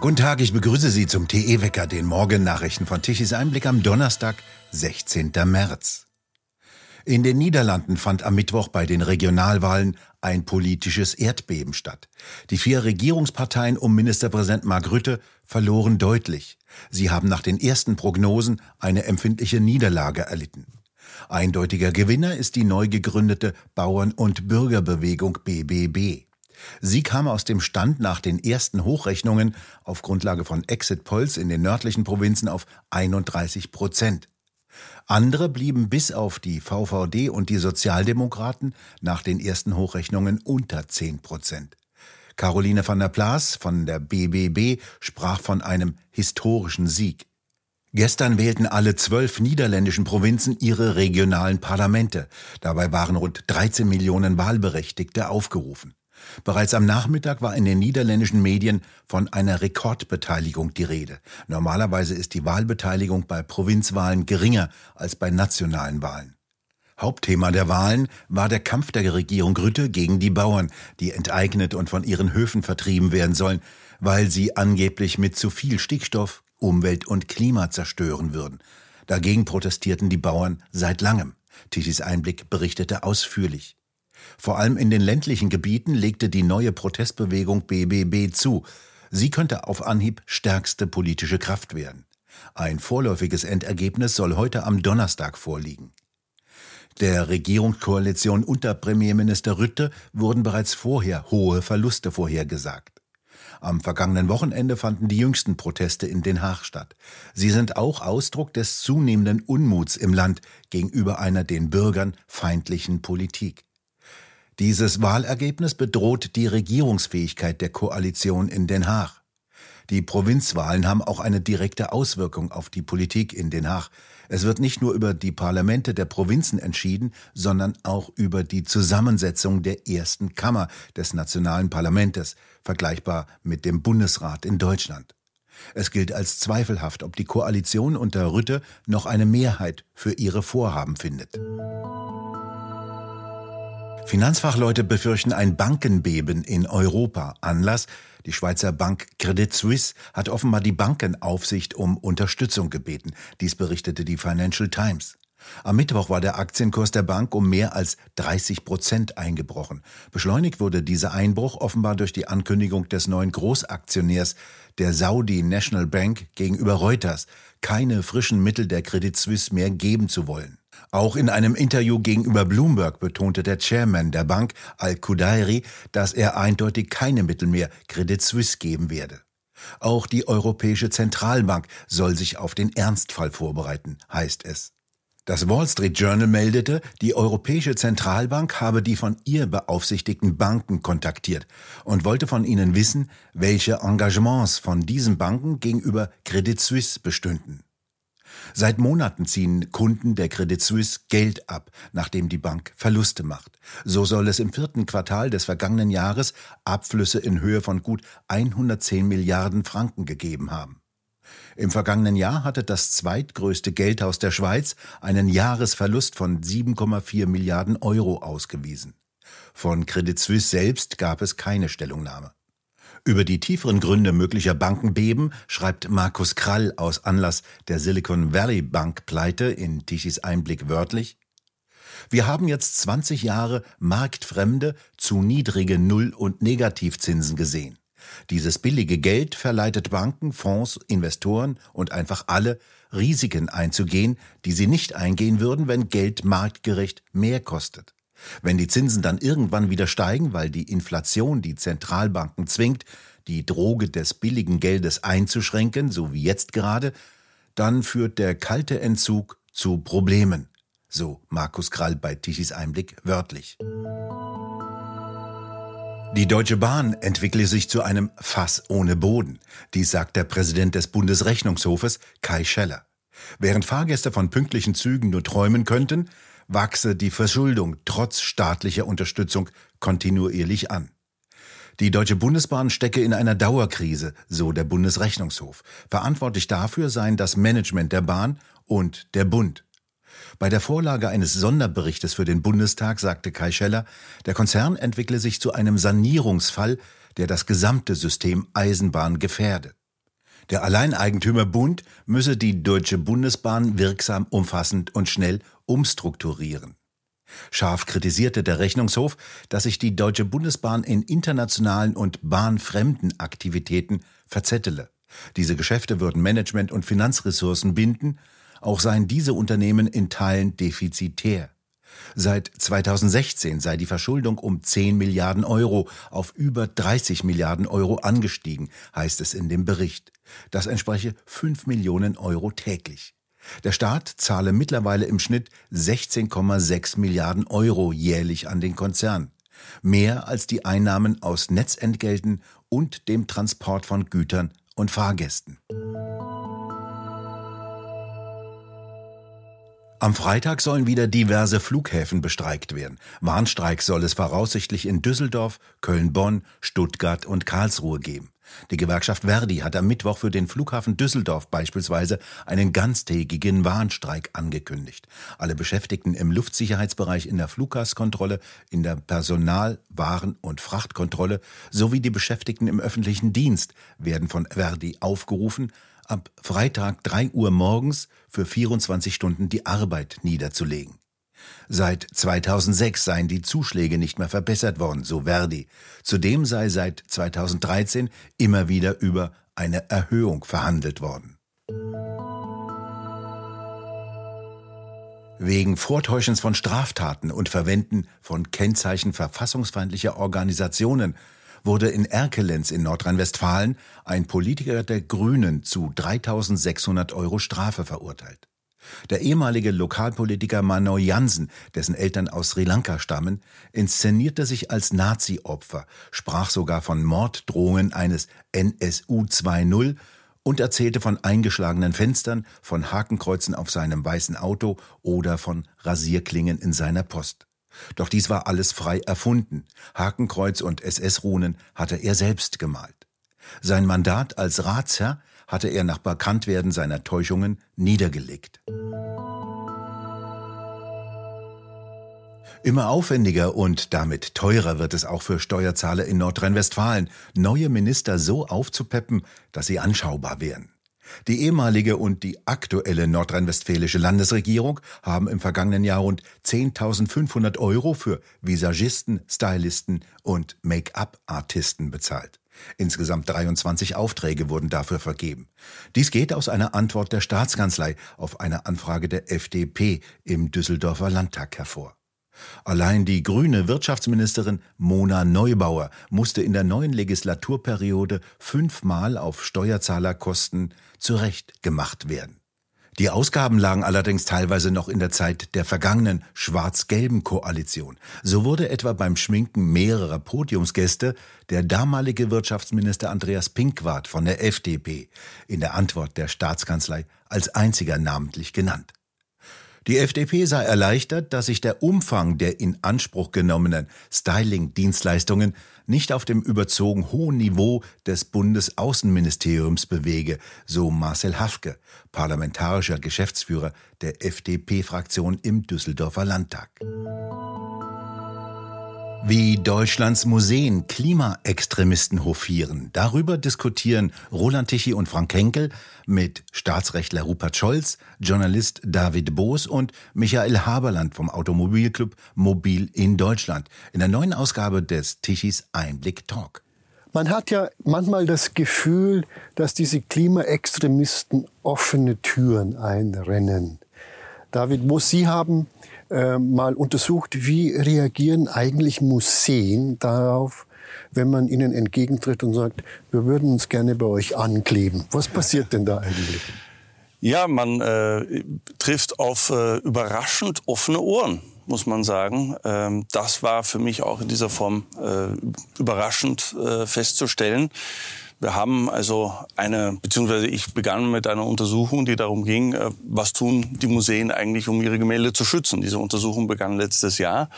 Guten Tag, ich begrüße Sie zum TE-Wecker, den Morgennachrichten von Tichys Einblick am Donnerstag, 16. März. In den Niederlanden fand am Mittwoch bei den Regionalwahlen ein politisches Erdbeben statt. Die vier Regierungsparteien um Ministerpräsident Mark Rütte verloren deutlich. Sie haben nach den ersten Prognosen eine empfindliche Niederlage erlitten. Eindeutiger Gewinner ist die neu gegründete Bauern- und Bürgerbewegung BBB. Sie kam aus dem Stand nach den ersten Hochrechnungen auf Grundlage von Exit Polls in den nördlichen Provinzen auf 31 Prozent. Andere blieben bis auf die VVD und die Sozialdemokraten nach den ersten Hochrechnungen unter 10 Prozent. Caroline van der Plaas von der BBB sprach von einem historischen Sieg. Gestern wählten alle zwölf niederländischen Provinzen ihre regionalen Parlamente. Dabei waren rund 13 Millionen Wahlberechtigte aufgerufen. Bereits am Nachmittag war in den niederländischen Medien von einer Rekordbeteiligung die Rede. Normalerweise ist die Wahlbeteiligung bei Provinzwahlen geringer als bei nationalen Wahlen. Hauptthema der Wahlen war der Kampf der Regierung Grütte gegen die Bauern, die enteignet und von ihren Höfen vertrieben werden sollen, weil sie angeblich mit zu viel Stickstoff Umwelt und Klima zerstören würden. Dagegen protestierten die Bauern seit langem. Tischis Einblick berichtete ausführlich. Vor allem in den ländlichen Gebieten legte die neue Protestbewegung BBB zu. Sie könnte auf Anhieb stärkste politische Kraft werden. Ein vorläufiges Endergebnis soll heute am Donnerstag vorliegen. Der Regierungskoalition unter Premierminister Rütte wurden bereits vorher hohe Verluste vorhergesagt. Am vergangenen Wochenende fanden die jüngsten Proteste in Den Haag statt. Sie sind auch Ausdruck des zunehmenden Unmuts im Land gegenüber einer den Bürgern feindlichen Politik. Dieses Wahlergebnis bedroht die Regierungsfähigkeit der Koalition in Den Haag. Die Provinzwahlen haben auch eine direkte Auswirkung auf die Politik in Den Haag. Es wird nicht nur über die Parlamente der Provinzen entschieden, sondern auch über die Zusammensetzung der ersten Kammer des nationalen Parlamentes, vergleichbar mit dem Bundesrat in Deutschland. Es gilt als zweifelhaft, ob die Koalition unter Rütte noch eine Mehrheit für ihre Vorhaben findet. Finanzfachleute befürchten ein Bankenbeben in Europa. Anlass, die Schweizer Bank Credit Suisse hat offenbar die Bankenaufsicht um Unterstützung gebeten. Dies berichtete die Financial Times. Am Mittwoch war der Aktienkurs der Bank um mehr als 30 Prozent eingebrochen. Beschleunigt wurde dieser Einbruch offenbar durch die Ankündigung des neuen Großaktionärs der Saudi National Bank gegenüber Reuters, keine frischen Mittel der Credit Suisse mehr geben zu wollen. Auch in einem Interview gegenüber Bloomberg betonte der Chairman der Bank, Al-Kudairi, dass er eindeutig keine Mittel mehr Credit Suisse geben werde. Auch die Europäische Zentralbank soll sich auf den Ernstfall vorbereiten, heißt es. Das Wall Street Journal meldete, die Europäische Zentralbank habe die von ihr beaufsichtigten Banken kontaktiert und wollte von ihnen wissen, welche Engagements von diesen Banken gegenüber Credit Suisse bestünden. Seit Monaten ziehen Kunden der Credit Suisse Geld ab, nachdem die Bank Verluste macht. So soll es im vierten Quartal des vergangenen Jahres Abflüsse in Höhe von gut 110 Milliarden Franken gegeben haben. Im vergangenen Jahr hatte das zweitgrößte Geldhaus der Schweiz einen Jahresverlust von 7,4 Milliarden Euro ausgewiesen. Von Credit Suisse selbst gab es keine Stellungnahme. Über die tieferen Gründe möglicher Bankenbeben schreibt Markus Krall aus Anlass der Silicon Valley Bank Pleite in Tichys Einblick wörtlich. Wir haben jetzt 20 Jahre marktfremde, zu niedrige Null- und Negativzinsen gesehen. Dieses billige Geld verleitet Banken, Fonds, Investoren und einfach alle, Risiken einzugehen, die sie nicht eingehen würden, wenn Geld marktgerecht mehr kostet. Wenn die Zinsen dann irgendwann wieder steigen, weil die Inflation die Zentralbanken zwingt, die Droge des billigen Geldes einzuschränken, so wie jetzt gerade, dann führt der kalte Entzug zu Problemen. So Markus Krall bei Tichys Einblick wörtlich. Die Deutsche Bahn entwickle sich zu einem Fass ohne Boden. Dies sagt der Präsident des Bundesrechnungshofes, Kai Scheller. Während Fahrgäste von pünktlichen Zügen nur träumen könnten, wachse die Verschuldung trotz staatlicher Unterstützung kontinuierlich an. Die Deutsche Bundesbahn stecke in einer Dauerkrise, so der Bundesrechnungshof. Verantwortlich dafür seien das Management der Bahn und der Bund. Bei der Vorlage eines Sonderberichtes für den Bundestag sagte Kai Scheller, der Konzern entwickle sich zu einem Sanierungsfall, der das gesamte System Eisenbahn gefährde. Der Alleineigentümer Bund müsse die Deutsche Bundesbahn wirksam, umfassend und schnell umstrukturieren. Scharf kritisierte der Rechnungshof, dass sich die Deutsche Bundesbahn in internationalen und bahnfremden Aktivitäten verzettele. Diese Geschäfte würden Management und Finanzressourcen binden, auch seien diese Unternehmen in Teilen defizitär. Seit 2016 sei die Verschuldung um 10 Milliarden Euro auf über 30 Milliarden Euro angestiegen, heißt es in dem Bericht. Das entspreche 5 Millionen Euro täglich. Der Staat zahle mittlerweile im Schnitt 16,6 Milliarden Euro jährlich an den Konzern. Mehr als die Einnahmen aus Netzentgelten und dem Transport von Gütern und Fahrgästen. Am Freitag sollen wieder diverse Flughäfen bestreikt werden. Warnstreik soll es voraussichtlich in Düsseldorf, Köln-Bonn, Stuttgart und Karlsruhe geben. Die Gewerkschaft Verdi hat am Mittwoch für den Flughafen Düsseldorf beispielsweise einen ganztägigen Warnstreik angekündigt. Alle Beschäftigten im Luftsicherheitsbereich in der Fluggastkontrolle, in der Personal-, Waren- und Frachtkontrolle sowie die Beschäftigten im öffentlichen Dienst werden von Verdi aufgerufen, ab Freitag 3 Uhr morgens für 24 Stunden die Arbeit niederzulegen. Seit 2006 seien die Zuschläge nicht mehr verbessert worden, so Verdi. Zudem sei seit 2013 immer wieder über eine Erhöhung verhandelt worden. Wegen Vortäuschens von Straftaten und Verwenden von Kennzeichen verfassungsfeindlicher Organisationen wurde in Erkelenz in Nordrhein-Westfalen ein Politiker der Grünen zu 3600 Euro Strafe verurteilt. Der ehemalige Lokalpolitiker Manoj Jansen, dessen Eltern aus Sri Lanka stammen, inszenierte sich als Nazi-Opfer, sprach sogar von Morddrohungen eines NSU 2.0 und erzählte von eingeschlagenen Fenstern, von Hakenkreuzen auf seinem weißen Auto oder von Rasierklingen in seiner Post. Doch dies war alles frei erfunden. Hakenkreuz und SS-Runen hatte er selbst gemalt. Sein Mandat als Ratsherr hatte er nach Bekanntwerden seiner Täuschungen niedergelegt. Immer aufwendiger und damit teurer wird es auch für Steuerzahler in Nordrhein-Westfalen, neue Minister so aufzupeppen, dass sie anschaubar wären. Die ehemalige und die aktuelle nordrhein-westfälische Landesregierung haben im vergangenen Jahr rund 10.500 Euro für Visagisten, Stylisten und Make-up-Artisten bezahlt. Insgesamt 23 Aufträge wurden dafür vergeben. Dies geht aus einer Antwort der Staatskanzlei auf eine Anfrage der FDP im Düsseldorfer Landtag hervor. Allein die grüne Wirtschaftsministerin Mona Neubauer musste in der neuen Legislaturperiode fünfmal auf Steuerzahlerkosten zurechtgemacht werden. Die Ausgaben lagen allerdings teilweise noch in der Zeit der vergangenen schwarz-gelben Koalition. So wurde etwa beim Schminken mehrerer Podiumsgäste der damalige Wirtschaftsminister Andreas Pinkwart von der FDP in der Antwort der Staatskanzlei als einziger namentlich genannt. Die FDP sei erleichtert, dass sich der Umfang der in Anspruch genommenen Styling-Dienstleistungen nicht auf dem überzogen hohen Niveau des Bundesaußenministeriums bewege, so Marcel Hafke, parlamentarischer Geschäftsführer der FDP-Fraktion im Düsseldorfer Landtag. Wie Deutschlands Museen Klimaextremisten hofieren, darüber diskutieren Roland Tichy und Frank Henkel mit Staatsrechtler Rupert Scholz, Journalist David Boos und Michael Haberland vom Automobilclub Mobil in Deutschland in der neuen Ausgabe des Tichys Einblick Talk. Man hat ja manchmal das Gefühl, dass diese Klimaextremisten offene Türen einrennen. David Boos, Sie haben äh, mal untersucht, wie reagieren eigentlich Museen darauf, wenn man ihnen entgegentritt und sagt, wir würden uns gerne bei euch ankleben. Was passiert denn da eigentlich? Ja, man äh, trifft auf äh, überraschend offene Ohren, muss man sagen. Ähm, das war für mich auch in dieser Form äh, überraschend äh, festzustellen. Wir haben also eine, beziehungsweise ich begann mit einer Untersuchung, die darum ging, äh, was tun die Museen eigentlich, um ihre Gemälde zu schützen. Diese Untersuchung begann letztes Jahr.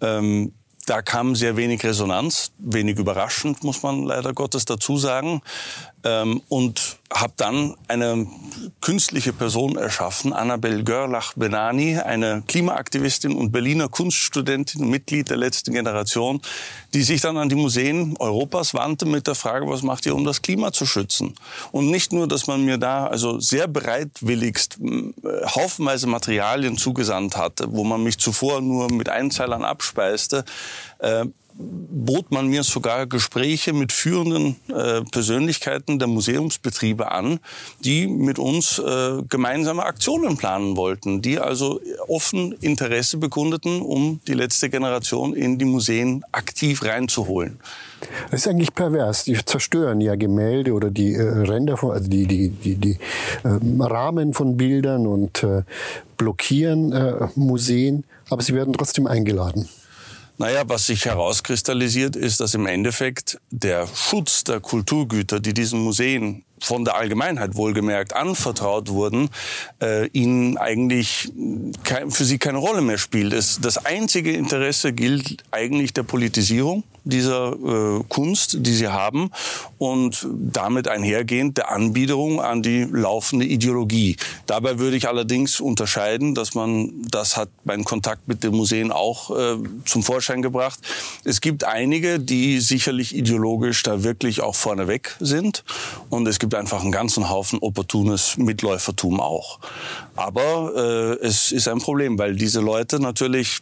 Ähm, da kam sehr wenig Resonanz, wenig überraschend, muss man leider Gottes dazu sagen. Ähm, und habe dann eine künstliche Person erschaffen, Annabel Görlach-Benani, eine Klimaaktivistin und Berliner Kunststudentin, Mitglied der letzten Generation, die sich dann an die Museen Europas wandte mit der Frage, was macht ihr, um das Klima zu schützen? Und nicht nur, dass man mir da also sehr bereitwilligst äh, haufenweise Materialien zugesandt hatte, wo man mich zuvor nur mit Einzeilern abspeiste, äh, bot man mir sogar Gespräche mit führenden äh, Persönlichkeiten der Museumsbetriebe an, die mit uns äh, gemeinsame Aktionen planen wollten, die also offen Interesse bekundeten, um die letzte Generation in die Museen aktiv reinzuholen. Das ist eigentlich pervers. Die zerstören ja Gemälde oder die äh, Ränder von, also die, die, die, die äh, Rahmen von Bildern und äh, blockieren äh, Museen, aber sie werden trotzdem eingeladen. Naja, was sich herauskristallisiert, ist, dass im Endeffekt der Schutz der Kulturgüter, die diesen Museen von der Allgemeinheit wohlgemerkt anvertraut wurden, äh, ihnen eigentlich kein, für sie keine Rolle mehr spielt. Es, das einzige Interesse gilt eigentlich der Politisierung dieser äh, Kunst, die sie haben und damit einhergehend der Anbiederung an die laufende Ideologie. Dabei würde ich allerdings unterscheiden, dass man, das hat mein Kontakt mit den Museen auch äh, zum Vorschein gebracht, es gibt einige, die sicherlich ideologisch da wirklich auch vorneweg sind und es gibt einfach einen ganzen Haufen opportunes Mitläufertum auch. Aber äh, es ist ein Problem, weil diese Leute natürlich,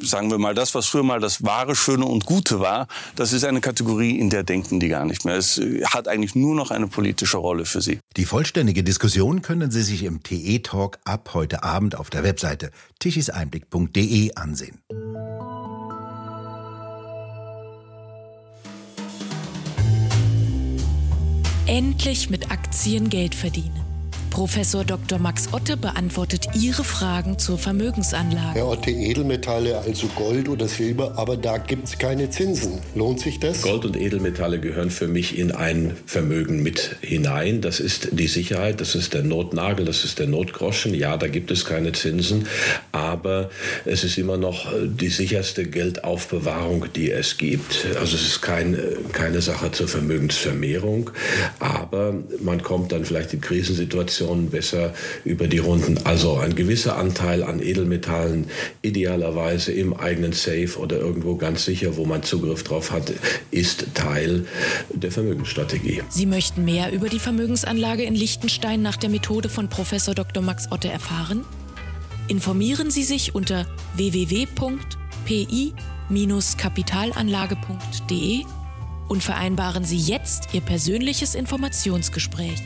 sagen wir mal, das, was früher mal das wahre, schöne und gute war, das ist eine Kategorie, in der denken die gar nicht mehr. Es hat eigentlich nur noch eine politische Rolle für sie. Die vollständige Diskussion können Sie sich im TE-Talk ab heute Abend auf der Webseite tichiseinblick.de ansehen. Endlich mit Aktien Geld verdienen. Professor Dr. Max Otte beantwortet Ihre Fragen zur Vermögensanlage. Herr Otte, Edelmetalle, also Gold oder Silber, aber da gibt es keine Zinsen. Lohnt sich das? Gold und Edelmetalle gehören für mich in ein Vermögen mit hinein. Das ist die Sicherheit, das ist der Notnagel, das ist der Notgroschen. Ja, da gibt es keine Zinsen, aber es ist immer noch die sicherste Geldaufbewahrung, die es gibt. Also es ist kein, keine Sache zur Vermögensvermehrung, aber man kommt dann vielleicht in Krisensituationen Situationen besser über die Runden. Also ein gewisser Anteil an Edelmetallen, idealerweise im eigenen Safe oder irgendwo ganz sicher, wo man Zugriff drauf hat, ist Teil der Vermögensstrategie. Sie möchten mehr über die Vermögensanlage in Liechtenstein nach der Methode von Professor Dr. Max Otte erfahren? Informieren Sie sich unter www.pi-kapitalanlage.de und vereinbaren Sie jetzt Ihr persönliches Informationsgespräch.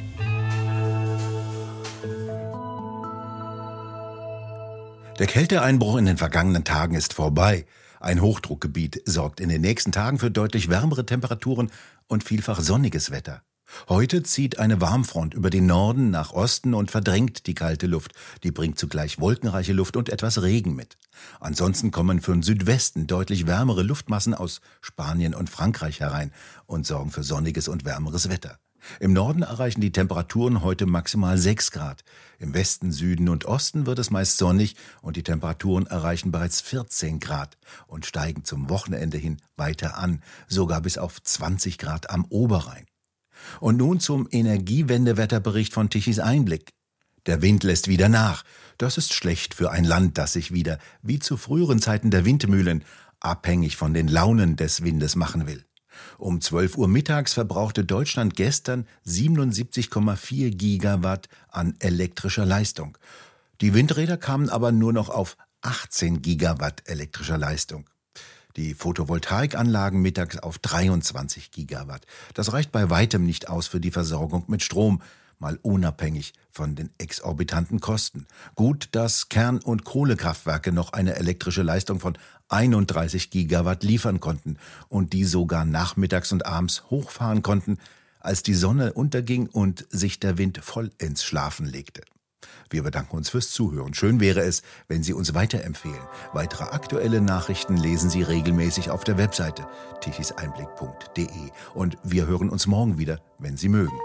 Der Kälteeinbruch in den vergangenen Tagen ist vorbei. Ein Hochdruckgebiet sorgt in den nächsten Tagen für deutlich wärmere Temperaturen und vielfach sonniges Wetter. Heute zieht eine Warmfront über den Norden nach Osten und verdrängt die kalte Luft. Die bringt zugleich wolkenreiche Luft und etwas Regen mit. Ansonsten kommen den Südwesten deutlich wärmere Luftmassen aus Spanien und Frankreich herein und sorgen für sonniges und wärmeres Wetter. Im Norden erreichen die Temperaturen heute maximal 6 Grad. Im Westen, Süden und Osten wird es meist sonnig und die Temperaturen erreichen bereits 14 Grad und steigen zum Wochenende hin weiter an, sogar bis auf 20 Grad am Oberrhein. Und nun zum Energiewendewetterbericht von Tichys Einblick. Der Wind lässt wieder nach. Das ist schlecht für ein Land, das sich wieder, wie zu früheren Zeiten der Windmühlen, abhängig von den Launen des Windes machen will. Um 12 Uhr mittags verbrauchte Deutschland gestern 77,4 Gigawatt an elektrischer Leistung. Die Windräder kamen aber nur noch auf 18 Gigawatt elektrischer Leistung. Die Photovoltaikanlagen mittags auf 23 Gigawatt. Das reicht bei weitem nicht aus für die Versorgung mit Strom mal unabhängig von den exorbitanten Kosten. Gut, dass Kern- und Kohlekraftwerke noch eine elektrische Leistung von 31 Gigawatt liefern konnten und die sogar nachmittags und abends hochfahren konnten, als die Sonne unterging und sich der Wind voll ins Schlafen legte. Wir bedanken uns fürs Zuhören. Schön wäre es, wenn Sie uns weiterempfehlen. Weitere aktuelle Nachrichten lesen Sie regelmäßig auf der Webseite tichiseinblick.de. Und wir hören uns morgen wieder, wenn Sie mögen.